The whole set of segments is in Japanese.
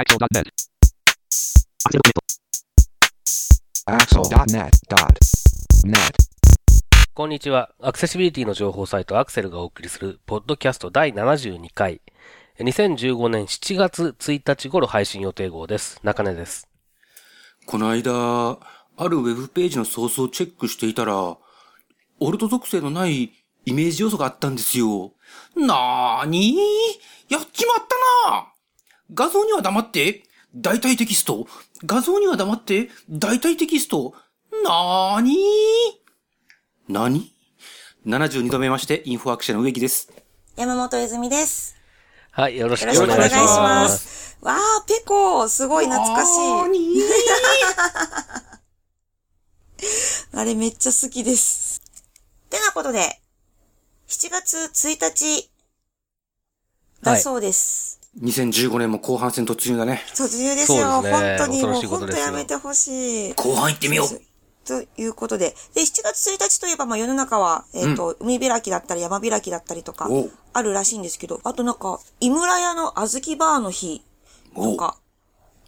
Axel.net. Axel.net.net. こんにちは。アクセシビリティの情報サイトアクセルがお送りする、ポッドキャスト第72回。2015年7月1日頃配信予定号です。中根です。この間、あるウェブページのソースをチェックしていたら、オルト属性のないイメージ要素があったんですよ。なーにー？やっちまったな画像には黙って、代替テキスト。画像には黙って、代替テキスト。なーにー？何 ?72 度目まして、インフォアクションの植木です。山本泉です。はい、よろしくよろしくおお願いし願いしまます。す。わー、ペコすごい懐かしい。い。あれめっちゃ好きです。てなことで、7月1日だそうです。2015年も後半戦突入だね。突入ですそうよ。ですね本当にもう本当やめてほしい。後半行ってみよう。ということで。で、7月1日といえば、まあ世の中は、えっ、と、海開きだったり山開きだったりとかあるらしいんですけど、あとなんか、井村屋の小豆バーの日とか、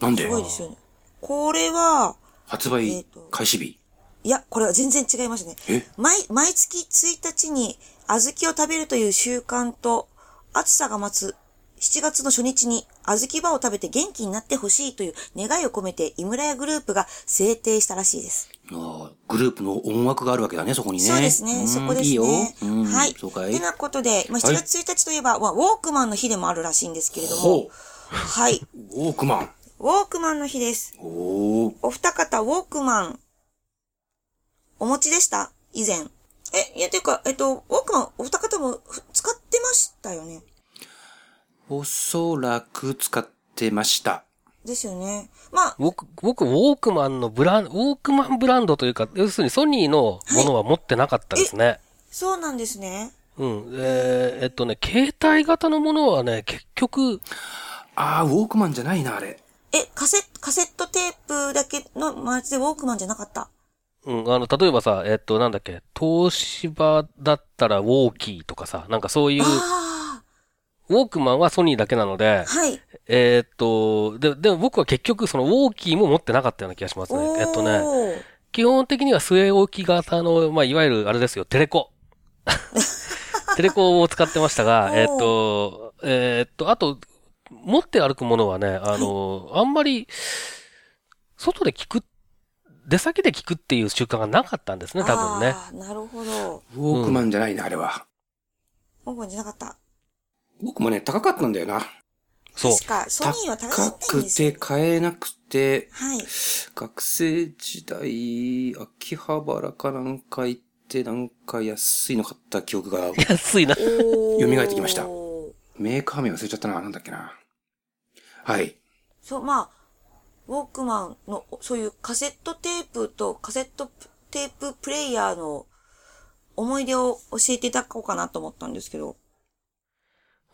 なんで？すごいですよね。これは、発えー売と開始日？いや、これは全然違いますねえ？毎、毎月1日に小豆を食べるという習慣と、暑さが待つ7月の初日に小豆バを食べて元気になってほしいという願いを込めて井村屋グループが制定したらしいです。ああグループの音楽があるわけだね、そこにね。そうですね。んそこですね。いいよ。うんはい。そうかいてなことで、まあ、はい7月1日といえば、まあウォークマンの日でもあるらしいんですけれどほも。はい。う。ウォークマン。ウォークマンの日です。おー。お二方、ウォークマン、お持ちでした？以前。え、いや、ていうか、えっと、ウォークマン、お二方もふ使ってましたよね？おそらく使ってました。ですよね。まあ、僕、僕、ウォークマンのブラン、ウォークマンブランドというか、要するにソニーのものは持ってなかったですね。そうなんですね。うん。えーえっとね、携帯型のものはね、結局、ああ、ウォークマンじゃないな、あれ。え、カセカセットテープだけのマジでウォークマンじゃなかった？うん、あの、例えばさ、えっと、なんだっけ、東芝だったらウォーキーとかさ、なんかそういう、あウォークマンはソニーだけなのであ、、はい。えーっと、で、でも僕は結局そのウォーキーも持ってなかったような気がしますね。えっとね、基本的には据え置き型の、まあ、いわゆるあれですよ、テレコ。テレコを使ってましたが、えっと、えーっと、あと、持って歩くものはね、あの、あんまり、外で聞く、出先で聞くっていう習慣がなかったんですね、多分ね。なるほど。ウォークマンじゃないな、あれは。ウォークマンじゃなかった。僕もね、高かったんだよな。そう。確か、ソニーは高か高ったんくですよて。買えなくて、はい。学生時代、秋葉原かなんか行って、なんか安いの買った記憶が、安いな。蘇ってきましたメーカー名忘れちゃったな、なんだっけな。はい。そう、まあ、ウォークマンの、そういうカセットテープとカセットテーププレイヤーの思い出を教えていただこうかなと思ったんですけど。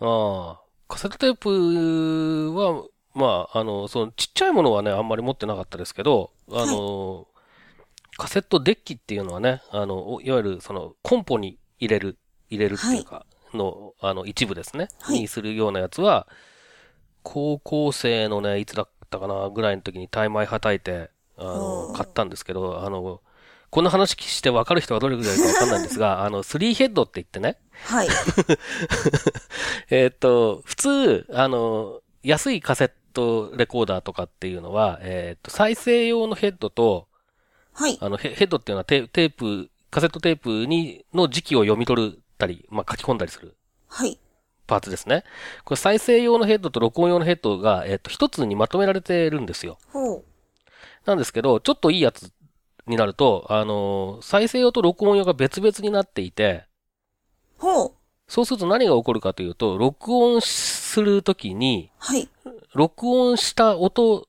ああ。カセットテープは、まあ、あの、そのちっちゃいものはね、あんまり持ってなかったですけど、あの、カセットデッキっていうのはね、あの、おいわゆるそのコンポに入れる、入れるっていうか、の、あの、一部ですね、はい。にするようなやつは、高校生のね、いつだったかな、ぐらいの時にタイマイはたいて、あのう、ん買ったんですけど、あの、この話して分かる人はどれぐらいか分かんないんですが、あの、スリーヘッドって言ってね、はい。えーっと、普通、あの、安いカセットレコーダーとかっていうのは、えーっと、再生用のヘッドと、はい。あの、ヘヘッドっていうのはテテープ、カセットテープに、の時期を読み取ったり、まあ、書き込んだりするはい。パーツですね。これ再生用のヘッドと録音用のヘッドが、えーっと、一つにまとめられてるんですよ。ほう。なんですけど、ちょっといいやつになると、あの、再生用と録音用が別々になっていて、ほう。そうすると何が起こるかというと、録音するときに、はい。録音した音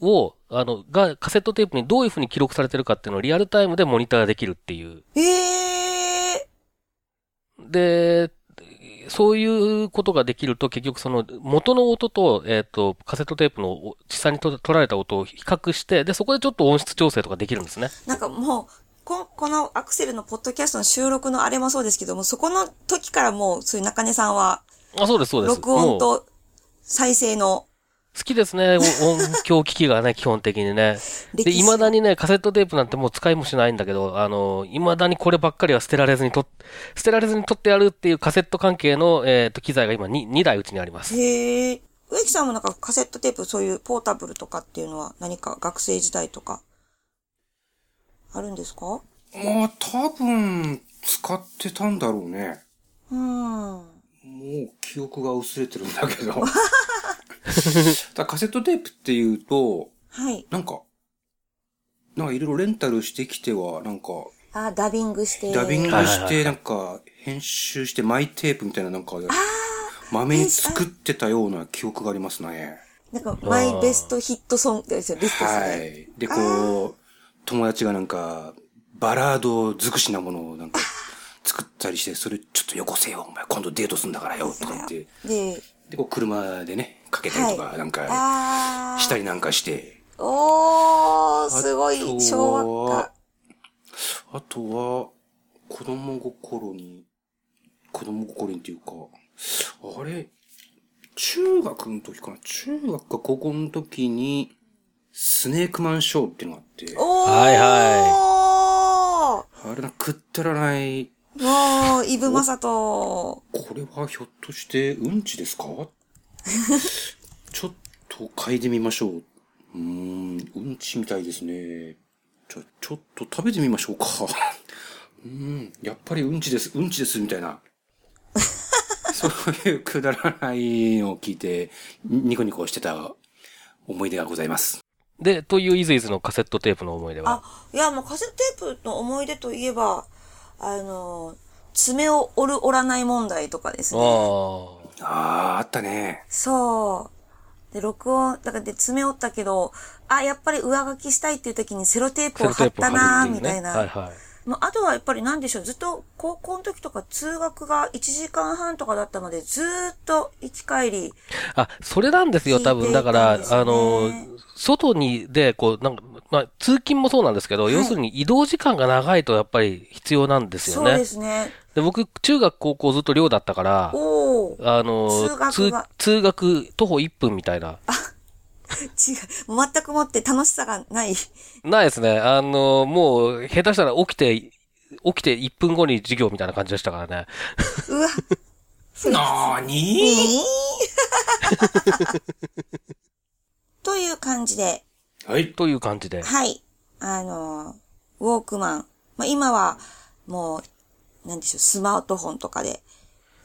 を、あの、が、カセットテープにどういう風に記録されてるかっていうのをリアルタイムでモニターできるっていう。ええで、そういうことができると結局その元の音と、えっ、と、カセットテープのお実際にと取られた音を比較して、で、そこでちょっと音質調整とかできるんですね。ー、なんかもう、ここのアクセルのポッドキャストの収録のあれもそうですけども、そこの時からもう、そういう中根さんは、あ、そうです、そうです。録音と再生の好きですね、お 音響機器がね、基本的にね。で、未だにね、カセットテープなんてもう使いもしないんだけど、あの、未だにこればっかりは捨てられずにと、捨てられずに取ってやるっていうカセット関係の、えっ、と、機材が今に2台うちにあります。へえ。植木さんもなんかカセットテープ、そういうポータブルとかっていうのは何か学生時代とか、あるんですか？まあ、多分、使ってたんだろうね。うん。もう記憶が薄れてるんだけど。だカセットテープっていうと、はい。なんか、なんかいろいろレンタルしてきては、なんか、あ、ダビングして。ダビングして、なんか、編集してマイテープみたいななんか、豆に作ってたような記憶がありますね。なんか、マイベストヒットソングですよ、リストですはね。い。で、こう、友達がなんか、バラード尽くしなものをなんか、作ったりして、それちょっとよこせよ、お前今度デートすんだからよ、とか言って、で、で、こう車でね、かけたりとか、はいなんか。したりなんかして、おー、すごいあとは昭和か。あとは、子供心に、子供心にっていうか、あれ、中学の時かな？中学か高校の時に、スネークマンショーっていうのがあって、おー。はいはあれな、くったらない、い。もう、イブマサト。これはひょっとしてうんちですか？ちょっと嗅いでみましょう。うーん、うんちみたいですね。じゃ、ちょっと食べてみましょうか。うーん、やっぱりうんちです、うんちです、みたいな。そういうくだらないのを聞いて、ニコニコしてた思い出がございます。で、というイズイズのカセットテープの思い出は？あ、いや、もうカセットテープの思い出といえば、あの、爪を折る折らない問題とかですあね。あ。あー、あったね。そう。で、録音、だからで爪折ったけど、あ、やっぱり上書きしたいっていう時にセロテープを貼ったなーみたいな。はいはい。もうあとはやっぱりなんでしょう、ずっと高校の時とか通学が1時間半とかだったので、ずーっと行き帰り。あ、それなんですよ、多分。だから、ねあの、外に、で、こう、なんか、まあ、通勤もそうなんですけど、はい要するに移動時間が長いとやっぱり必要なんですよね。そうですね。で僕、中学、高校ずっと寮だったから。あの、通学通学徒歩1分みたいな。違う。もう全くもって楽しさがない。ないですね。あの、もう、下手したら起きて、起きて1分後に授業みたいな感じでしたからね。うわ。なーに という感じで、はい。という感じで。はい。あの、ウォークマン。まあ、今は、もう、なんでしょう、スマートフォンとかで。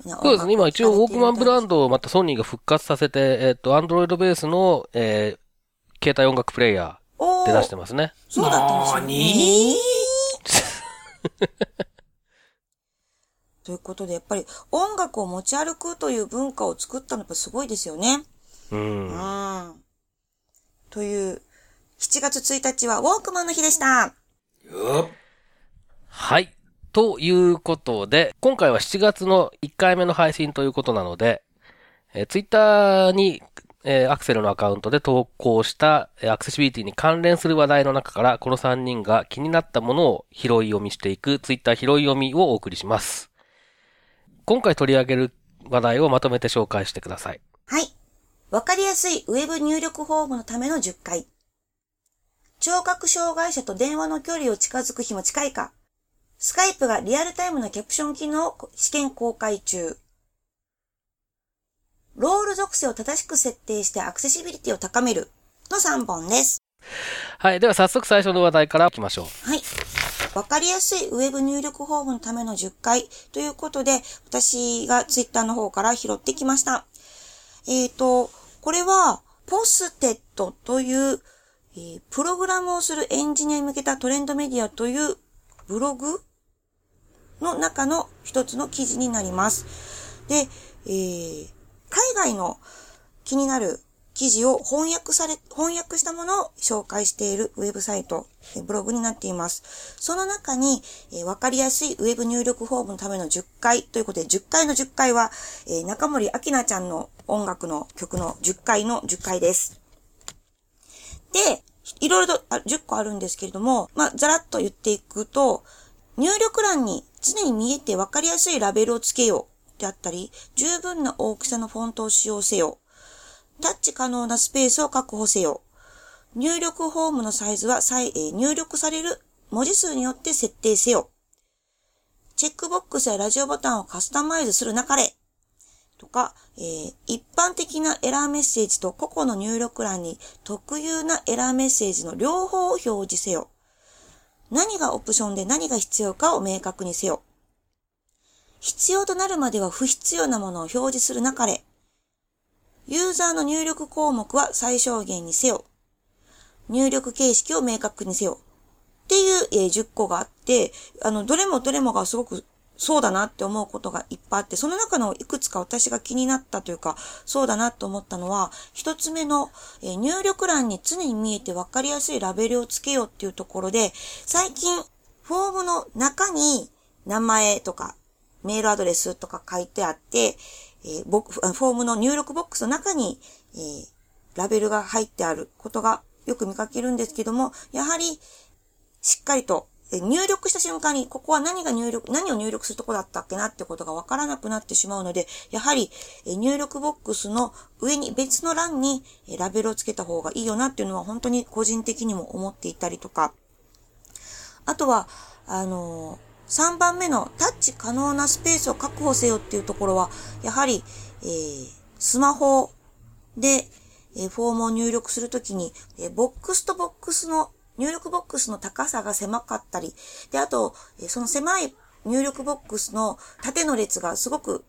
そうですね。今一応ウォークマンブランド。ドをまたソニーが復活させて、えっ、と、アンドロイドベースの、えー携帯音楽プレイヤおーで出してまますね。そうだったんですよ、ね。なーに ということで、やっぱり音楽を持ち歩くという文化を作ったのやっぱすごいですよね。うん。うん。という、7月1日はウォークマンの日でした。よっはい。ということで、今回は7月の1回目の配信ということなので、えー、ツイッターに、えーアクセルのアカウントで投稿した、えーアクセシビリティに関連する話題の中から、この3人が気になったものを拾い読みしていく、ツイッター拾い読みをお送りします。今回取り上げる話題をまとめて紹介してください。はい。わかりやすいウェブ入力フォームのための10回。聴覚障害者と電話の距離を近づく日も近いか。スカイプがリアルタイムのキャプション機能を試験公開中。ロール属性を正しく設定してアクセシビリティを高めるの3本です。はい。では早速最初の話題から行きましょう。はい。わかりやすいウェブ入力フォームのための10回ということで、私がツイッターの方から拾ってきました。えっ、と、これは、ポステットという、えープログラムをするエンジニアに向けたトレンドメディアというブログの中の一つの記事になります。で、えー海外の気になる記事を翻訳され、翻訳したものを紹介しているウェブサイト、ブログになっています。その中に、えーわかりやすいウェブ入力フォームのための10回ということで、10回の10回は、えー中森明菜ちゃんの音楽の曲の10回の10回です。で、いろいろと10個あるんですけれども、まあ、ざらっと言っていくと、入力欄に常に見えてわかりやすいラベルをつけようであったり、十分な大きさのフォントを使用せよ。タッチ可能なスペースを確保せよ。入力フォームのサイズは再、えー入力される文字数によって設定せよ。チェックボックスやラジオボタンをカスタマイズするなかれ。とか、えー一般的なエラーメッセージと個々の入力欄に特有なエラーメッセージの両方を表示せよ。何がオプションで何が必要かを明確にせよ。必要となるまでは不必要なものを表示するなかれ。ユーザーの入力項目は最小限にせよ。入力形式を明確にせよ。っていう、え10個があって、あの、どれもどれもがすごくそうだなって思うことがいっぱいあって、その中のいくつか私が気になったというか、そうだなと思ったのは、一つ目の、え入力欄に常に見えてわかりやすいラベルをつけようっていうところで、最近、フォームの中に名前とか、メールアドレスとか書いてあって、えーフォームの入力ボックスの中に、えーラベルが入ってあることがよく見かけるんですけども、やはりしっかりと入力した瞬間に、ここは何が入力、何を入力するとこだったっけなってことがわからなくなってしまうので、やはり入力ボックスの上に別の欄にラベルをつけた方がいいよなっていうのは本当に個人的にも思っていたりとか、あとは、あの3番目のタッチ可能なスペースを確保せよっていうところは、やはり、えースマホで、えフォームを入力するときに、えボックスとボックスの、入力ボックスの高さが狭かったり、で、あと、その狭い入力ボックスの縦の列がすごく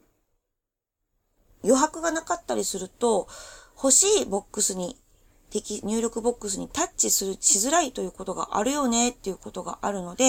余白がなかったりすると、欲しいボックスに、適入力ボックスにタッチする、しづらいということがあるよねっていうことがあるので、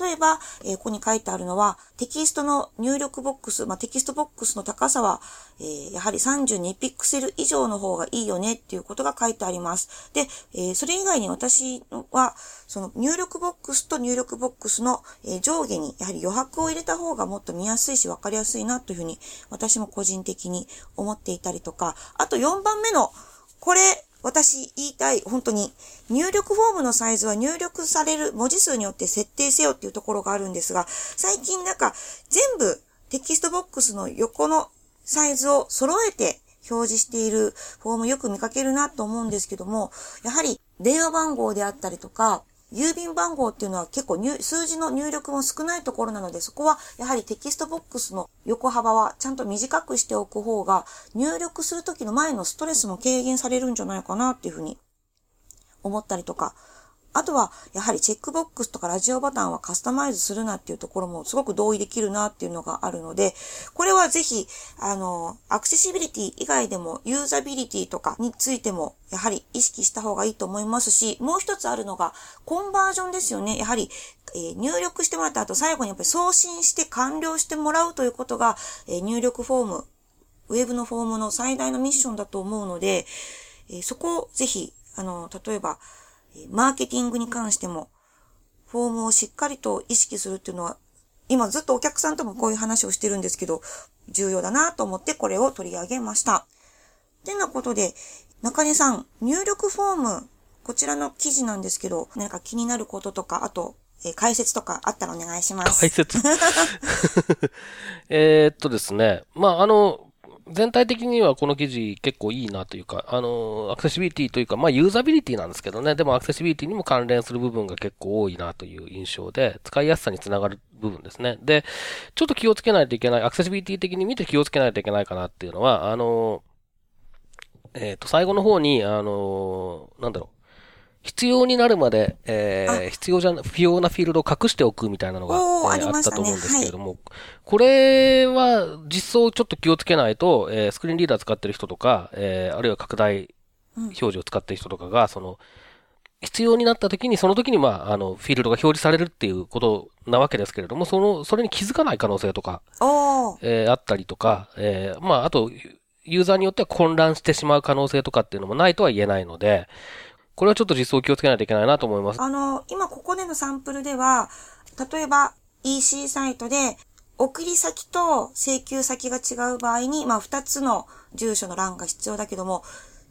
例えば、えーここに書いてあるのは、テキストの入力ボックス、まあ、テキストボックスの高さは、えーやはり32ピクセル以上の方がいいよねっていうことが書いてあります。で、えーそれ以外に私は、その入力ボックスと入力ボックスの、え上下にやはり余白を入れた方がもっと見やすいし分かりやすいなというふうに私も個人的に思っていたりとか、あと4番目の、これ、私言いたい、本当に、入力フォームのサイズは入力される文字数によって設定せよっていうところがあるんですが、最近なんか全部テキストボックスの横のサイズを揃えて表示しているフォームよく見かけるなと思うんですけども、やはり電話番号であったりとか、郵便番号っていうのは結構数字の入力も少ないところなので、そこはやはりテキストボックスの横幅はちゃんと短くしておく方が、入力するときの前のストレスも軽減されるんじゃないかなっていうふうに思ったりとか、あとは、やはりチェックボックスとかラジオボタンはカスタマイズするなっていうところもすごく同意できるなっていうのがあるので、これはぜひ、あの、アクセシビリティ以外でもユーザビリティとかについても、やはり意識した方がいいと思いますし、もう一つあるのが、コンバージョンですよね。やはり、えー入力してもらった後、最後にやっぱり送信して完了してもらうということが、えー入力フォーム、ウェブのフォームの最大のミッションだと思うので、えーそこをぜひ、あの、例えば、マーケティングに関しても、フォームをしっかりと意識するっていうのは、今ずっとお客さんともこういう話をしてるんですけど、重要だなと思ってこれを取り上げました。てなことで、中根さん、入力フォーム、こちらの記事なんですけど、何か気になることとか、あと、えー解説とかあったらお願いします。解説 えっとですね。まあ、あの、全体的にはこの記事結構いいなというか、あの、アクセシビリティというか、まあ、ユーザビリティなんですけどね。でもアクセシビリティにも関連する部分が結構多いなという印象で、使いやすさにつながる部分ですね。で、ちょっと気をつけないといけない、アクセシビリティ的に見て気をつけないといけないかなっていうのは、あの、えーっと、最後の方に、あの、なんだろう。必要になるまで、えーあ。必要じゃな、不要なフィールドを隠しておくみたいなのが、えーあったと思うんですけれども、これは実装ちょっと気をつけないと、えースクリーンリーダー使ってる人とか、えーあるいは拡大表示を使ってる人とかが、その、必要になった時に、その時に、まあ、あの、フィールドが表示されるっていうことなわけですけれども、その、それに気づかない可能性とか。えーあったりとか、えーまあ、あと、ユーザーによっては混乱してしまう可能性とかっていうのもないとは言えないので、これはちょっと実装気をつけないといけないなと思います。あの、今ここでのサンプルでは、例えば EC サイトで送り先と請求先が違う場合に、まあ2つの住所の欄が必要だけども、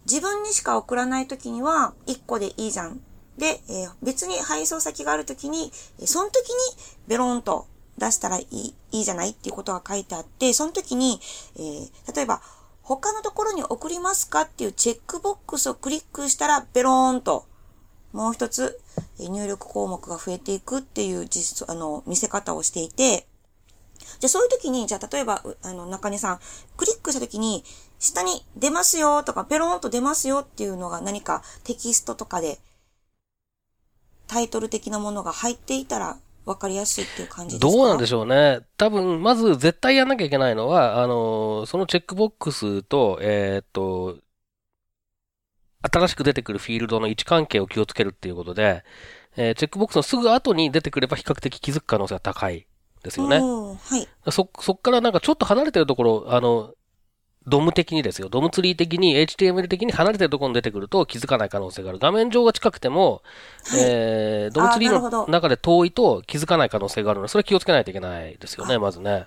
自分にしか送らないときには1個でいいじゃん。で、えー別に配送先があるときに、その時にベロンと出したらいいいいじゃないっていうことが書いてあって、その時に、えー例えば、他のところに送りますかっていうチェックボックスをクリックしたら、ベローンと、もう一つ、入力項目が増えていくっていう実、あの、見せ方をしていて、じゃあそういう時に、じゃあ例えば、あの、中根さん、クリックした時に、下に出ますよとか、ペローンと出ますよっていうのが何かテキストとかで、タイトル的なものが入っていたら、わかりやすいっていう感じですか？どうなんでしょょうね。多分、まず絶対やんなきゃいけないのは、あの、そのチェックボックスと、えーっと、新しく出てくるフィールドの位置関係を気をつけるっていうことで、えーチェックボックスのすぐ後に出てくれば比較的気づく可能性が高いですよね。うん、はい。そ、そっからなんかちょっと離れてるところ、あの、ドム的にですよ。ドムツリー的に、HTML 的に離れてるところに出てくると気づかない可能性がある。画面上が近くても、はいえー、ドムツリーの中で遠いと気づかない可能性があるので、それ気をつけないといけないですよね、まずね。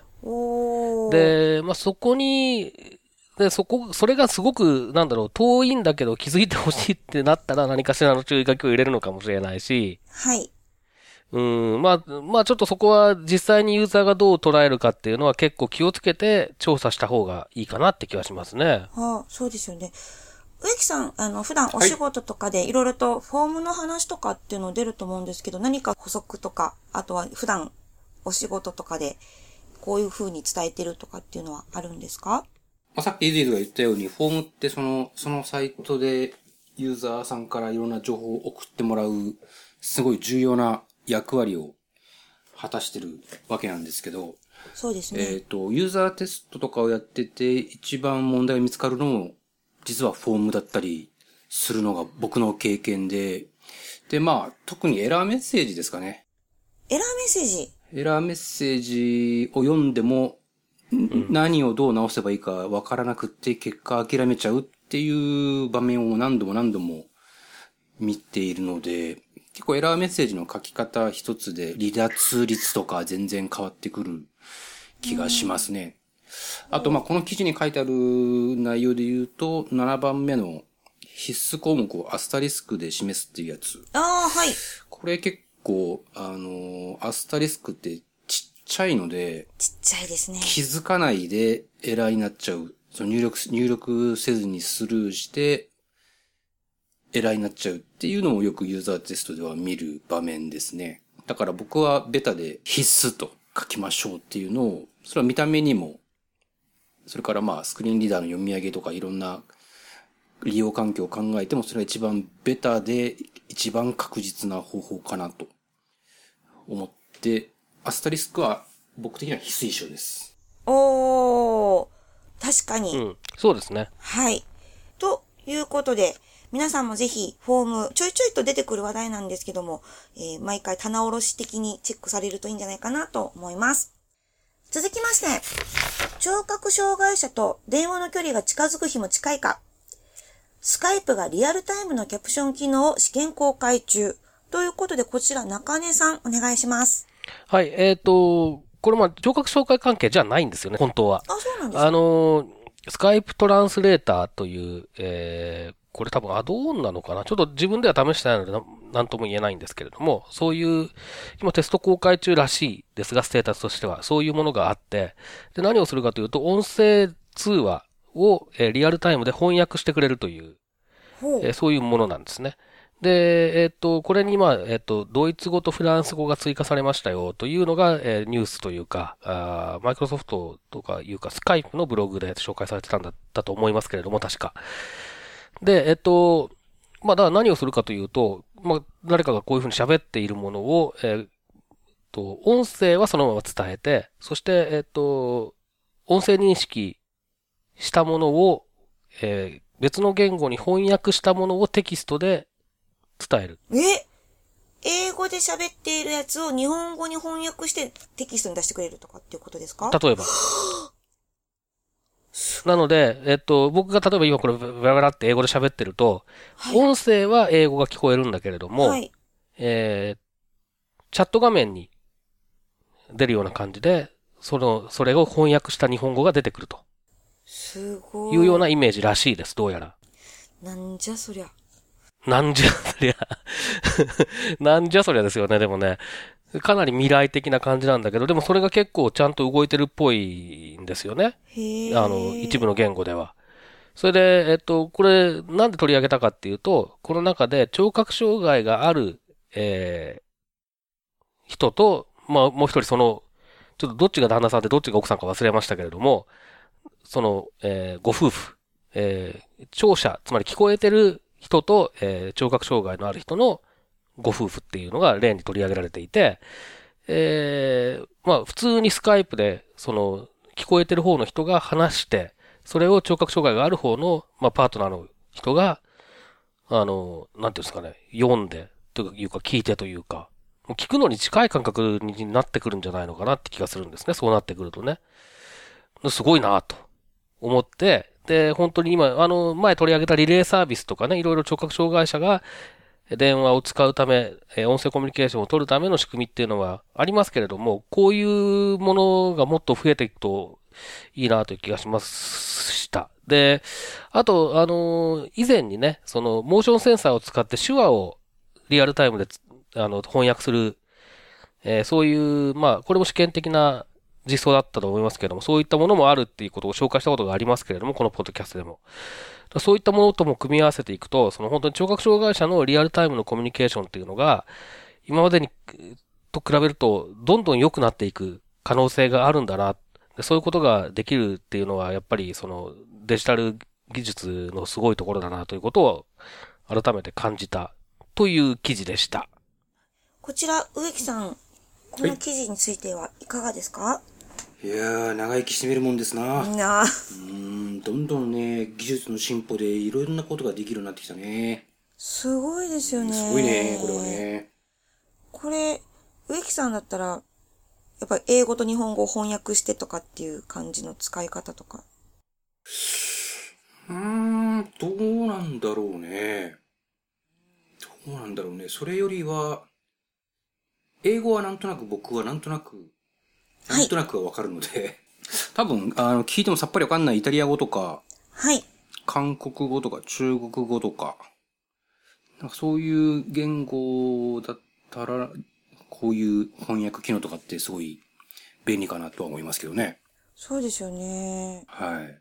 で、まあ、そこに、で、そこ、それがすごく、なんだろう、遠いんだけど気づいてほしいってなったら何かしらの注意書きを入れるのかもしれないし、はい。うん、まあ、まあちょっとそこは実際にユーザーがどう捉えるかっていうのは結構気をつけて調査した方がいいかなって気はしますね。ああ、そうですよね。植木さん、あの、普段お仕事とかでいろいろとフォームの話とかっていうの出ると思うんですけど、何か補足とか、あとは普段お仕事とかでこういう風に伝えてるとかっていうのはあるんですか？まあ、さっきエディーズが言ったように、フォームってその、そのサイトでユーザーさんからいろんな情報を送ってもらう、すごい重要な役割を果たしてるわけなんですけど、そうですね。えっ、と、ユーザーテストとかをやってて、一番問題が見つかるのも、実はフォームだったりするのが僕の経験で、で、まあ、特にエラーメッセージですかね。エラーメッセージ？エラーメッセージを読んでも、ん何をどう直せばいいかわからなくって、結果諦めちゃうっていう場面を何度も何度も見ているので、結構エラーメッセージの書き方一つで離脱率とか全然変わってくる気がしますね。あと、まあ、この記事に書いてある内容で言うと、7番目の必須項目をアスタリスクで示すっていうやつ。ああ、はい。これ結構、あの、アスタリスクってちっちゃいので、ちっちゃいですね。気づかないでエラーになっちゃう。その入力、入力せずにスルーして、エラーになっちゃうっていうのもよくユーザーテストでは見る場面ですね。だから僕はベタで必須と書きましょうっていうのを、それは見た目にも、それからまあスクリーンリーダーの読み上げとかいろんな利用環境を考えてもそれは一番ベタで一番確実な方法かなと思って、アスタリスクは僕的には必須衣装です。おー。確かに。うん。そうですね。はい。ということで、皆さんもぜひフォーム、ちょいちょいと出てくる話題なんですけども、えー毎回棚卸し的にチェックされるといいんじゃないかなと思います。続きまして、聴覚障害者と電話の距離が近づく日も近いか、スカイプがリアルタイムのキャプション機能を試験公開中。ということで、こちら中根さんお願いします。はい、えっ、と、これまあ、聴覚障害関係じゃないんですよね、本当は。あ、そうなんですか？あの、スカイプトランスレーターという、えー、これ多分アドオンなのかな？ちょっと自分では試してないのでな、なんとも言えないんですけれども、そういう、今テスト公開中らしいですが、ステータスとしては、そういうものがあって、で、何をするかというと、音声通話を、えーリアルタイムで翻訳してくれるという、えーそういうものなんですね。で、えっ、と、これにまあ、えっ、と、ドイツ語とフランス語が追加されましたよというのが、えーニュースというか、あマイクロソフトとかいうか、スカイプのブログで紹介されてたんだったと思いますけれども、確か。で、えっ、と、まあ、だから何をするかというと、まあ、誰かがこういうふうに喋っているものを、えーと、音声はそのまま伝えて、そして、えっ、と、音声認識したものを、えー別の言語に翻訳したものをテキストで伝える。え英語で喋っているやつを日本語に翻訳してテキストに出してくれるとかっていうことですか？例えば。なので、えっと、僕が例えば今これベラベラって英語で喋ってると、はい音声は英語が聞こえるんだけれども、はい。えーチャット画面に出るような感じで、その、それを翻訳した日本語が出てくるとすごい。いうようなイメージらしいです、どうやら。なんじゃそりゃ。なんじゃそりゃ。なんじゃそりゃですよね、でもね。かなり未来的な感じなんだけど、でもそれが結構ちゃんと動いてるっぽいんですよね。あの、一部の言語では。それで、えっと、これ、なんで取り上げたかっていうと、この中で聴覚障害がある、えー、人と、まあ、もう一人その、ちょっとどっちが旦那さんでどっちが奥さんか忘れましたけれども、その、えー、ご夫婦、えー、聴者、つまり聞こえてる人と、えー、聴覚障害のある人のご夫婦っていうのが例に取り上げられていて、えー、まあ普通にスカイプで、その、聞こえてる方の人が話して、それを聴覚障害がある方の、まあパートナーの人が、あの、なんていうんですかね、読んで、というか聞いてというか、聞くのに近い感覚になってくるんじゃないのかなって気がするんですね。そうなってくるとね。すごいなと思って、で、本当に今、あの、前取り上げたリレーサービスとかね、いろいろ聴覚障害者が電話を使うため、音声コミュニケーションを取るための仕組みっていうのはありますけれども、こういうものがもっと増えていくといいなという気がしました。で、あと、あの、以前にね、その、モーションセンサーを使って手話をリアルタイムで、あの、翻訳する、えー、そういう、まあ、これも試験的な実装だったと思いますけれども、そういったものもあるっていうことを紹介したことがありますけれども、このポッドキャストでも。そういったものとも組み合わせていくと、その本当に聴覚障害者のリアルタイムのコミュニケーションっていうのが、今までに、と比べると、どんどん良くなっていく可能性があるんだな。そういうことができるっていうのは、やっぱりそのデジタル技術のすごいところだなということを改めて感じたという記事でした。こちら、植木さん、この記事についてはいかがですか、はいいやー、長生きしてみるもんですな。うん、どんどんね、技術の進歩でいろんなことができるようになってきたね。すごいですよね。すごいね、これはね。これ、植木さんだったら、やっぱり英語と日本語を翻訳してとかっていう感じの使い方とか。うーん、どうなんだろうね。どうなんだろうね。それよりは、英語はなんとなく僕はなんとなくなんとなくわかるので、多分、あの、聞いてもさっぱりわかんないイタリア語とか、はい。韓国語とか中国語とか、なんかそういう言語だったら、こういう翻訳機能とかってすごい便利かなとは思いますけどね。そうですよね。はい。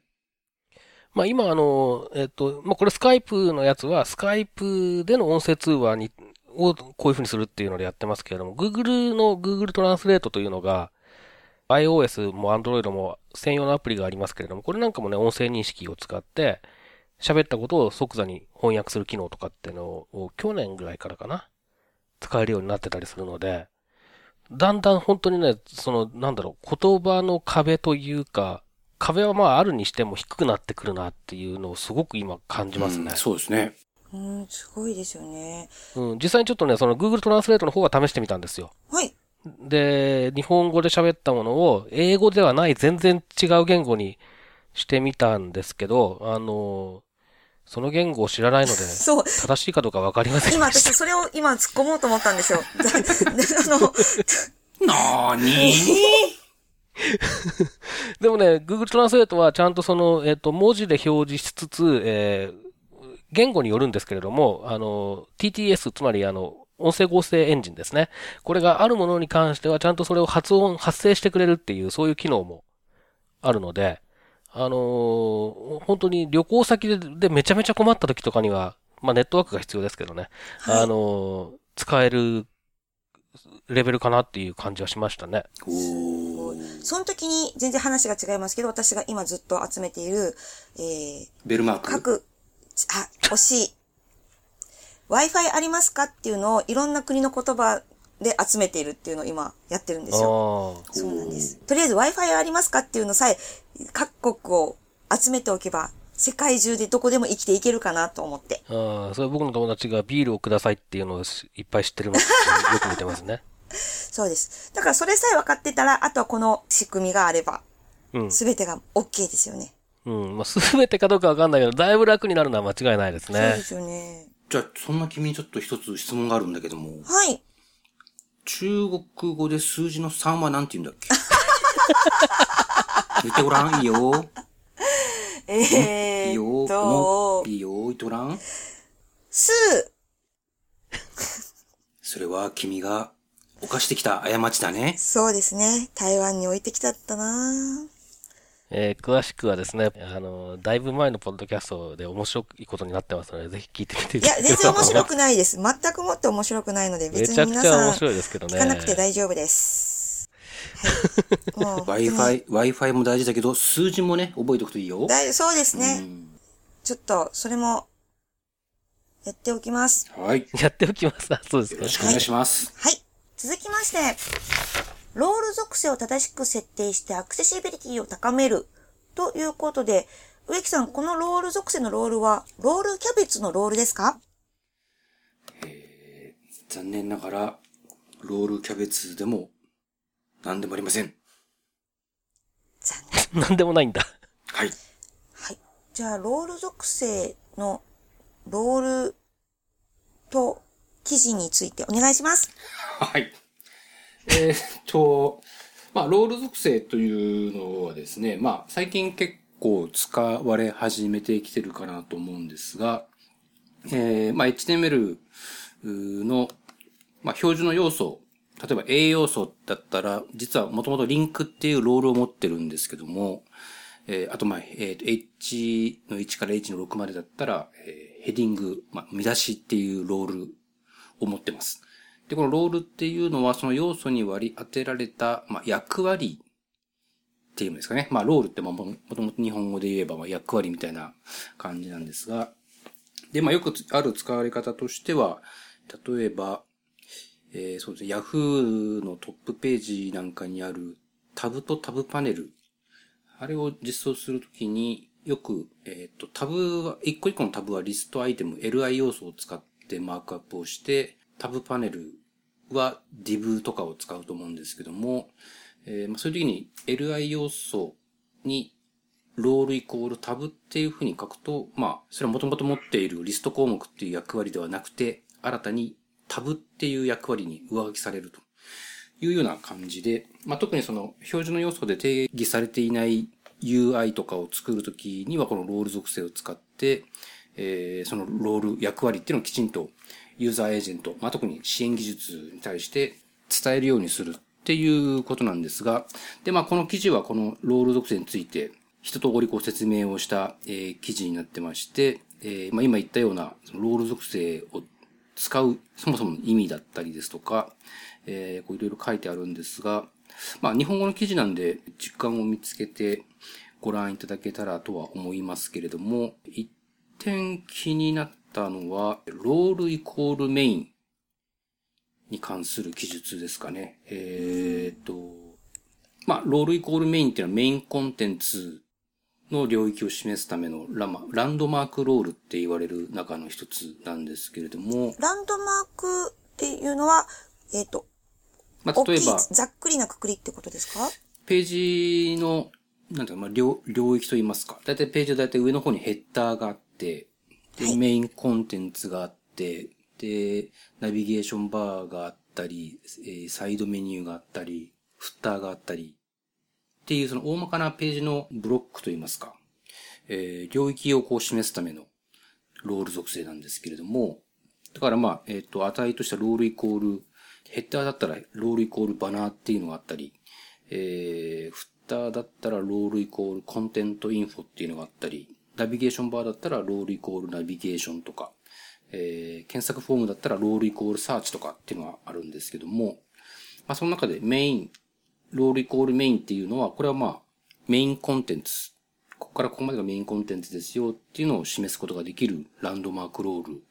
まあ今あの、えっと、まあこれスカイプのやつは、スカイプでの音声通話に、をこういうふうにするっていうのでやってますけれども、Google の Google トランスレートというのが、iOS も Android も専用のアプリがありますけれども、これなんかもね、音声認識を使って、喋ったことを即座に翻訳する機能とかっていうのを、去年ぐらいからかな、使えるようになってたりするので、だんだん本当にね、その、なんだろう、言葉の壁というか、壁はまああるにしても低くなってくるなっていうのをすごく今感じますね。うん、そうですね。うん、すごいですよね。うん、実際にちょっとね、その Google トランスレートの方は試してみたんですよ。はい。で、日本語で喋ったものを英語ではない全然違う言語にしてみたんですけど、あの、その言語を知らないので、そう。正しいかどうかわかりません今私それを今突っ込もうと思ったんですよ。あの、なーにでもね、Google トランスレートはちゃんとその、えっ、ー、と、文字で表示しつつ、えー、言語によるんですけれども、あの、TTS、つまりあの、音声合成エンジンですね。これがあるものに関してはちゃんとそれを発音、発生してくれるっていう、そういう機能もあるので、あのー、本当に旅行先でめちゃめちゃ困った時とかには、まあネットワークが必要ですけどね、はい、あのー、使えるレベルかなっていう感じはしましたね。その時に全然話が違いますけど、私が今ずっと集めている、えー、ベルマーク？各、あ、惜しい。Wi-Fi ありますかっていうのをいろんな国の言葉で集めているっていうのを今やってるんですよ。そうなんです。とりあえず Wi-Fi ありますかっていうのさえ各国を集めておけば世界中でどこでも生きていけるかなと思って。ああ、それ僕の友達がビールをくださいっていうのをいっぱい知ってるのよく見てますね。そうです。だからそれさえ分かってたら、あとはこの仕組みがあれば、すべてが OK ですよね。うん。まあ、すべてかどうかわかんないけど、だいぶ楽になるのは間違いないですね。そうですよね。じゃあ、そんな君にちょっと一つ質問があるんだけども。はい。中国語で数字の3は何て言うんだっけ？言ってごらん、いいよ。えー、いいよ。といいよ、言ってごらん。数。それは君が犯してきた過ちだね。そうですね。台湾に置いてきたったなえー詳しくはですね、あの、だいぶ前のポッドキャストで面白いことになってますので、ぜひ聞いてみていや、全然 面白くくないです。全くもって面白くないので、め別ちゃくちゃ面に皆さん、白いですけどね。聞かなくて大丈夫です。はい。もう、Wi-Fi、Wi-Fi も大事だけど、数字もね、覚えておくといいよ。大そうですね。うんちょっと、それも、やっておきます。はい。よやっておきます。あそうですかろし。くお願いします。はい。続きまして、ロール属性を正しく設定してアクセシビリティを高めるということで、植木さん、このロール属性のロールは、ロールキャベツのロールですか？残念ながら、ロールキャベツでも、何でもありません。残念。なんでもないんだ。はい。はい。じゃあ、ロール属性のロールと記事についてお願いします。はい。えーっと、まあ、ロール属性というのはですね、まあ、最近結構使われ始めてきてるかなと思うんですが、えー、まあ、HTML の、まあ、標準の要素、例えば A 要素だったら、実はもともとリンクっていうロールを持ってるんですけども、えーあと、まあ、えーと H の1から H の6までだったら、えーヘディング、まあ、見出しっていうロールを持ってます。で、このロールっていうのは、その要素に割り当てられた、まあ、役割っていうんですかね。まあ、ロールってももともと日本語で言えば、まあ、役割みたいな感じなんですが、で、まあ、よくある使われ方としては、例えば、えーそうですね、Yahoo のトップページなんかにあるタブとタブパネル。あれを実装するときによく、えっ、と、タブは、一個一個のタブはリストアイテム、LI 要素を使ってマークアップをして、タブパネルは div とかを使うと思うんですけども、えーまあ、そういう時に LI 要素にロールイコールタブっていう風に書くと、まあ、それはもともと持っているリスト項目っていう役割ではなくて、新たにタブっていう役割に上書きされるというような感じで、まあ、特にその標準の要素で定義されていない UI とかを作るときにはこのロール属性を使って、えーそのロール役割っていうのをきちんとユーザーエージェント、まあ、特に支援技術に対して伝えるようにするっていうことなんですが、で、まあ、この記事はこのロール属性について一通りこう説明をした、えー記事になってまして、えーまあ、今言ったようなそのロール属性を使うそもそもの意味だったりですとか、えーこういろいろ書いてあるんですが、まあ日本語の記事なんで実感を見つけてご覧いただけたらとは思いますけれども、一点気になったのは、ロールイコールメインに関する記述ですかね。えーっと、まあ、ロールイコールメインっていうのはメインコンテンツの領域を示すためのラマランドマークロールって言われる中の一つなんですけれども、ランドマークっていうのは、えっ、と、まあ、例えば、ざっくりなくくりってことですか？ページの、なんていうか、まあ、領、領域と言いますか。だいたいページはだいたい上の方にヘッダーがあって、で、はいメインコンテンツがあって、で、ナビゲーションバーがあったり、えーサイドメニューがあったり、フッターがあったり、っていうその大まかなページのブロックと言いますか。えー領域をこう示すためのロール属性なんですけれども、だからまあ、えっ、と、値とした role イコール、ヘッダーだったら role イコール banner っていうのがあったり、えー、フッターだったら role イコール contentinfo っていうのがあったり、ナビゲーションバーだったら role イコール navigation とか、えー、検索フォームだったら role イコール search とかっていうのがあるんですけども、まあその中で main、role イコールメインっていうのは、これはまあ、メインコンテンツ。ここからここまでがメインコンテンツですよっていうのを示すことができるランドマークロール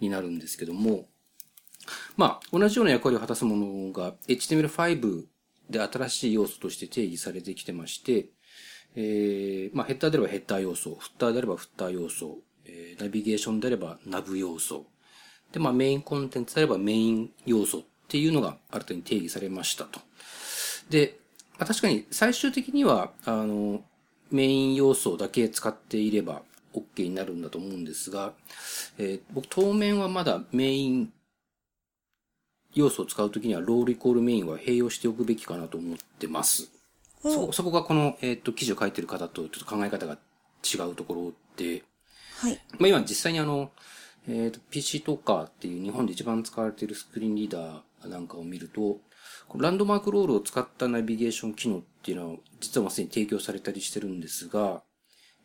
になるんですけども、まあ、同じような役割を果たすものが HTML5 で新しい要素として定義されてきてまして、えー、まあ、ヘッダーであればヘッダー要素、フッターであればフッター要素、えー、ナビゲーションであればナブ要素、で、まあ、メインコンテンツであればメイン要素っていうのが新たに定義されましたと。で、まあ、確かに最終的には、あの、メイン要素だけ使っていれば OK になるんだと思うんですが、えー僕当面はまだメイン要素を使うときにはロールイコールメインは併用しておくべきかなと思ってます。そ、そこがこの、えっ、と、記事を書いてる方とちょっと考え方が違うところで、はい。まあ今実際にあの、えっ、と、PC トーカーっていう日本で一番使われているスクリーンリーダー、なんかを見ると、このランドマークロールを使ったナビゲーション機能っていうのは、実はもうすでに提供されたりしてるんですが、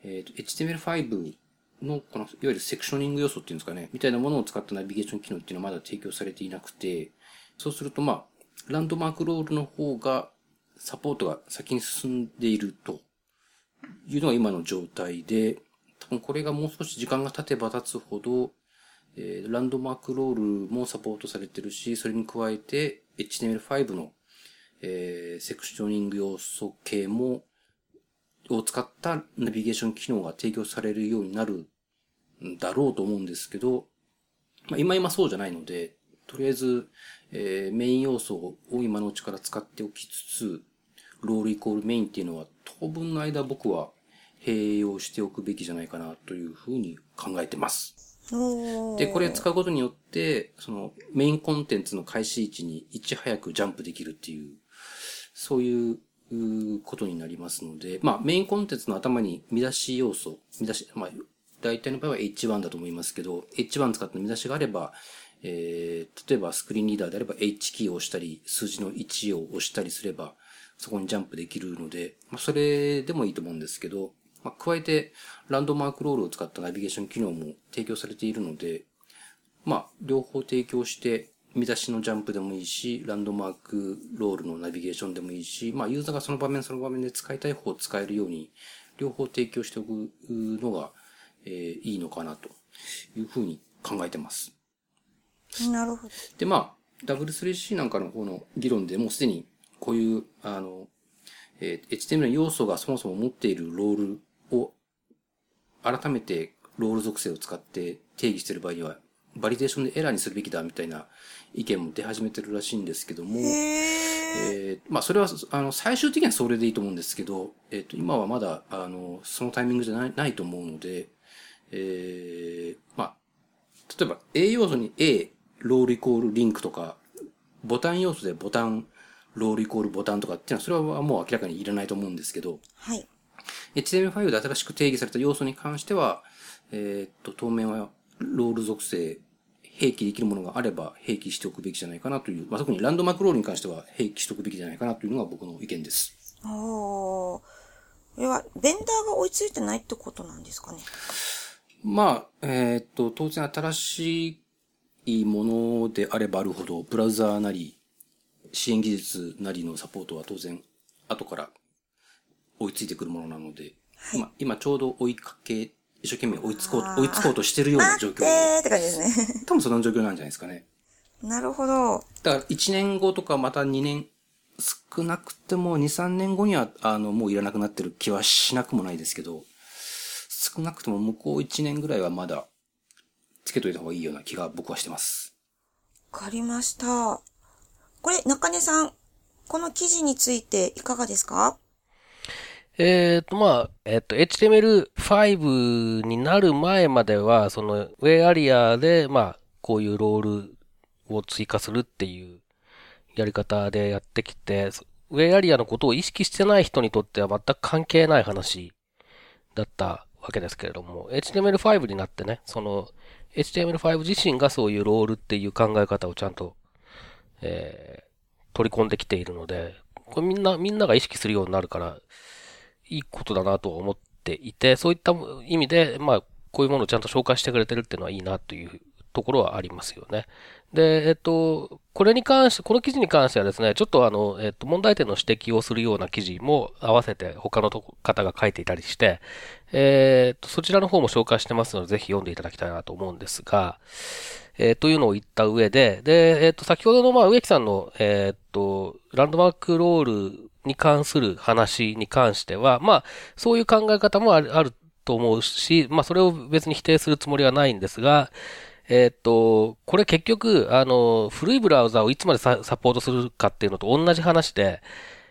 えっ、と、HTML5 の、この、いわゆるセクショニング要素っていうんですかね、みたいなものを使ったナビゲーション機能っていうのはまだ提供されていなくて、そうすると、まあ、ランドマークロールの方が、サポートが先に進んでいるというのが今の状態で、多分これがもう少し時間が経てば経つほど、えー、ランドマークロールもサポートされてるし、それに加えて HTML5 の、えー、セクショニング要素系も、を使ったナビゲーション機能が提供されるようになるんだろうと思うんですけど、まあ、今今そうじゃないので、とりあえず、えー、メイン要素を今のうちから使っておきつつ、ロールイコールメインっていうのは当分の間僕は併用しておくべきじゃないかなというふうに考えてます。で、これ使うことによって、そのメインコンテンツの開始位置にいち早くジャンプできるっていう、そういうことになりますので、まあメインコンテンツの頭に見出し要素、見出し、まあ大体の場合は H1 だと思いますけど、H1 使った見出しがあれば、えー、例えばスクリーンリーダーであれば H キーを押したり、数字の1を押したりすれば、そこにジャンプできるので、まあそれでもいいと思うんですけど、まあ、加えて、ランドマークロールを使ったナビゲーション機能も提供されているので、まあ、両方提供して、見出しのジャンプでもいいし、ランドマークロールのナビゲーションでもいいし、まあ、ユーザーがその場面その場面で使いたい方を使えるように、両方提供しておくのが、えー、いいのかなというふうに考えてます。なるほど。で、まあ、W3C なんかの方の議論でもうすでにこういう、あの、えー、HTML の要素がそもそも持っているロールを改めてロール属性を使って定義している場合には、バリデーションでエラーにするべきだみたいな意見も出始めてるらしいんですけども、えー、まあそれは、あの、最終的にはそれでいいと思うんですけど、えっ、ー、と、今はまだ、あの、そのタイミングじゃないないと思うので、えー、まあ、例えば A 要素に A、ロールイコールリンクとか、ボタン要素でボタン、ロールイコールボタンとかっていうのは、それはもう明らかにいらないと思うんですけど、はい。HTML5 で新しく定義された要素に関しては、えー、っと、当面はロール属性、併記できるものがあれば併記しておくべきじゃないかなという、まあ、特にランドマークロールに関しては併記しておくべきじゃないかなというのが僕の意見です。ああ。これは、ベンダーが追いついてないってことなんですかね？まあ、えー、っと、当然新しいものであればあるほど、ブラウザーなり、支援技術なりのサポートは当然、後から追いついてくるものなので、はい、今、今ちょうど追いかけ、一生懸命追いつこう、追いつこうとしてるような状況。って感じですね。多分そんな状況なんじゃないですかね。なるほど。だから1年後とかまた2年、少なくても2、3年後には、あの、もういらなくなってる気はしなくもないですけど、少なくとも向こう1年ぐらいはまだ、つけといた方がいいような気が僕はしてます。わかりました。これ、中根さん、この記事についていかがですか？えっ、と、まあ、えっ、ー、と、HTML5 になる前までは、その、ウェイアリアで、まあ、こういうロールを追加するっていうやり方でやってきて、ウェイアリアのことを意識してない人にとっては全く関係ない話だったわけですけれども、HTML5 になってね、その、HTML5 自身がそういうロールっていう考え方をちゃんと、えー、取り込んできているので、これみんな、みんなが意識するようになるから、いいことだなと思っていて、そういった意味で、まあ、こういうものをちゃんと紹介してくれてるっていうのはいいなというところはありますよね。で、えっと、これに関して、この記事に関してはですね、ちょっとあの、えっと、問題点の指摘をするような記事も合わせて他の方が書いていたりして、えっと、そちらの方も紹介してますので、ぜひ読んでいただきたいなと思うんですが、えー、というのを言った上で、で、えっ、と、先ほどの、まあ、植木さんの、えっ、と、ランドマークロールに関する話に関しては、まあ、そういう考え方もあるあると思うし、まあ、それを別に否定するつもりはないんですが、えっ、と、これ結局、あの、古いブラウザをいつまでサポートするかっていうのと同じ話で、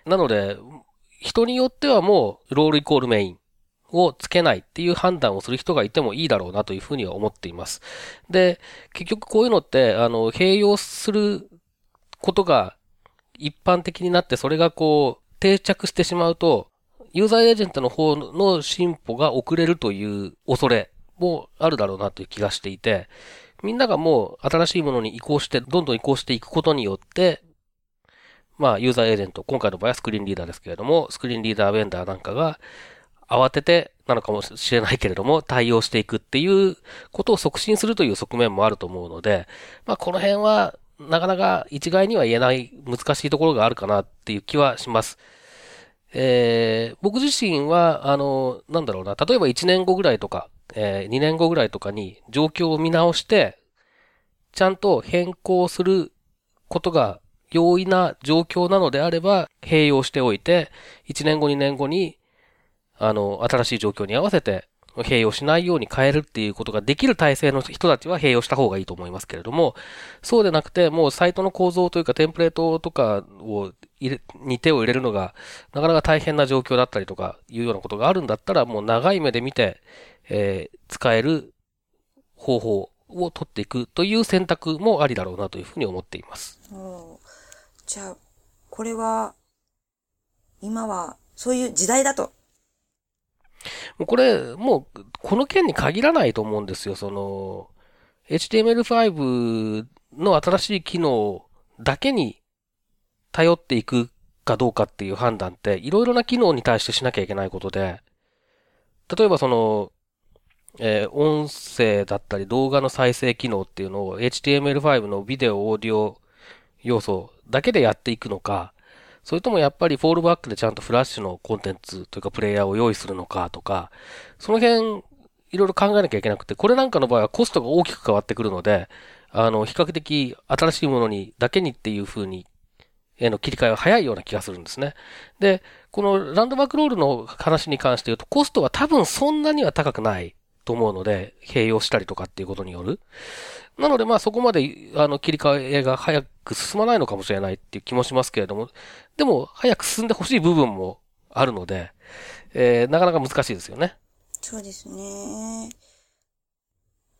なので、人によってはもう、ロールイコールメイン。をつけないっていう判断をする人がいてもいいだろうなというふうには思っています。で、結局こういうのって、あの、併用することが一般的になって、それがこう、定着してしまうと、ユーザーエージェントの方の進歩が遅れるという恐れもあるだろうなという気がしていて、みんながもう新しいものに移行して、どんどん移行していくことによって、まあ、ユーザーエージェント、今回の場合はスクリーンリーダーですけれども、スクリーンリーダーベンダーなんかが、慌ててなのかもしれないけれども、対応していくっていうことを促進するという側面もあると思うので、まあ、この辺は、なかなか一概には言えない難しいところがあるかなっていう気はします。えー、僕自身は、あの、なんだろうな、例えば1年後ぐらいとか、えー、2年後ぐらいとかに状況を見直して、ちゃんと変更することが容易な状況なのであれば、併用しておいて、1年後2年後に、あの、新しい状況に合わせて、併用しないように変えるっていうことができる体制の人たちは併用した方がいいと思いますけれども、そうでなくて、もうサイトの構造というかテンプレートとかを入れ、に手を入れるのが、なかなか大変な状況だったりとか、いうようなことがあるんだったら、もう長い目で見て、えー使える方法を取っていくという選択もありだろうなというふうに思っています。じゃあ、これは、今は、そういう時代だと。もうこれ、もう、この件に限らないと思うんですよ。その、HTML5 の新しい機能だけに頼っていくかどうかっていう判断って、いろいろな機能に対してしなきゃいけないことで、例えばその、えー音声だったり動画の再生機能っていうのを HTML5 のビデオ、オーディオ要素だけでやっていくのか、それともやっぱりフォールバックでちゃんとフラッシュのコンテンツというかプレイヤーを用意するのかとか、その辺いろいろ考えなきゃいけなくて、これなんかの場合はコストが大きく変わってくるので、あの、比較的新しいものにだけにっていう風に、への切り替えは早いような気がするんですね。で、このランドマークロールの話に関して言うと、コストは多分そんなには高くないと思うので、併用したりとかっていうことによる。なので、まあそこまで、あの、切り替えが早く進まないのかもしれないっていう気もしますけれども、でも、早く進んでほしい部分もあるので、えーなかなか難しいですよね。そうですね。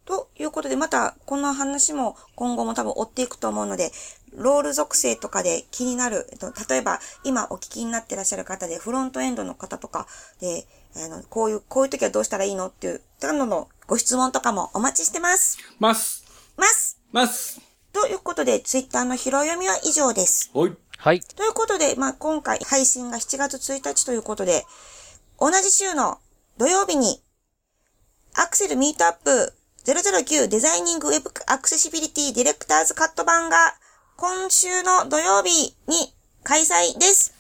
ということで、また、この話も今後も多分追っていくと思うので、ロール属性とかで気になる、えっと、例えば、今お聞きになってらっしゃる方で、フロントエンドの方とかで、あの、こういう、こういう時はどうしたらいいのっていう、たののご質問とかもお待ちしてます。ます。ます。ます。ということで、ツイッターの拾い読みは以上です。はい。はい。ということで、まあ、今回配信が7月1日ということで、同じ週の土曜日に、アクセルミートアップ009デザイニングウェブアクセシビリティディレクターズカット版が今週の土曜日に開催です。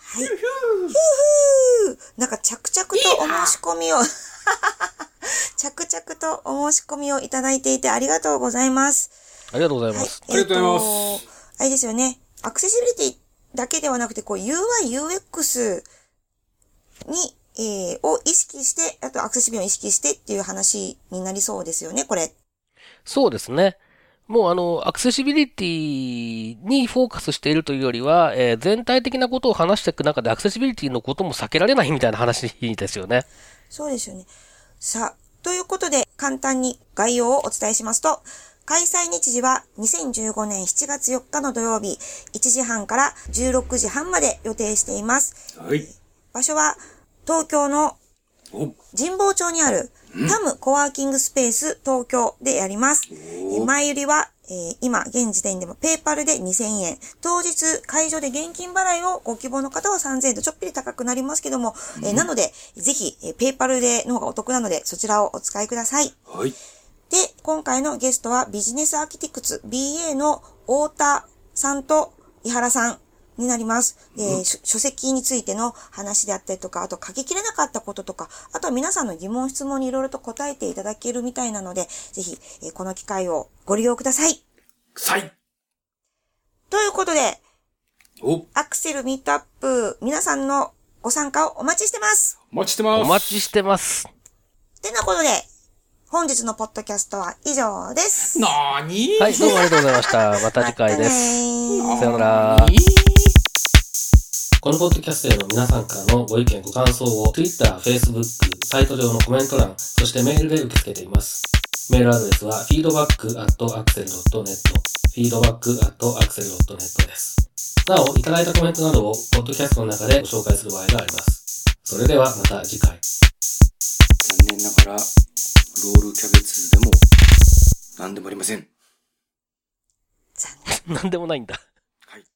はい。ふうふうなんか着々とお申し込みを、着々とお申し込みをいただいていてありがとうございます。ありがとうございます。ありがとうございますえっとあれですよね。アクセシビリティだけではなくて、こう UI、UX に、えー、を意識して、あとアクセシビリティを意識してっていう話になりそうですよね、これ。そうですね。もうあの、アクセシビリティにフォーカスしているというよりは、えー全体的なことを話していく中でアクセシビリティのことも避けられないみたいな話ですよね。そうですよね。さあ、ということで、簡単に概要をお伝えしますと、開催日時は2015年7月4日の土曜日、1時半から16時半まで予定しています。はい。場所は、東京のお、神保町にあるタムコワーキングスペース東京でやります。えー前売りは、えー今現時点でもペーパルで2000円。当日会場で現金払いをご希望の方は3000円とちょっぴり高くなりますけども、えーなので、ぜひ、えーペーパルでの方がお得なのでそちらをお使いください。はい。で、今回のゲストはビジネスアーキテクツ BA の太田さんと井原さんになります。で、書書籍についての話であったりとか、あと書ききれなかったこととか、あとは皆さんの疑問質問にいろいろと答えていただけるみたいなので、ぜひ、えーこの機会をご利用ください。さい。ということで、お、アクセルミートアップ、皆さんのご参加をお待ちしてます。お待ちしてます。お待ちしてます。てなことで、本日のポッドキャストは以上です。なーにはい、どうもありがとうございました。また次回です。さようなら。このポッドキャストへの皆さんからのご意見、ご感想を Twitter、Facebook、サイト上のコメント欄、そしてメールで受け付けています。メールアドレスは feedback.axel.net feedback.axel.net です。なお、いただいたコメントなどをポッドキャストの中でご紹介する場合があります。それではまた次回。残念ながら、ロールキャベツでも、なんでもありません。残念。なんでもないんだ。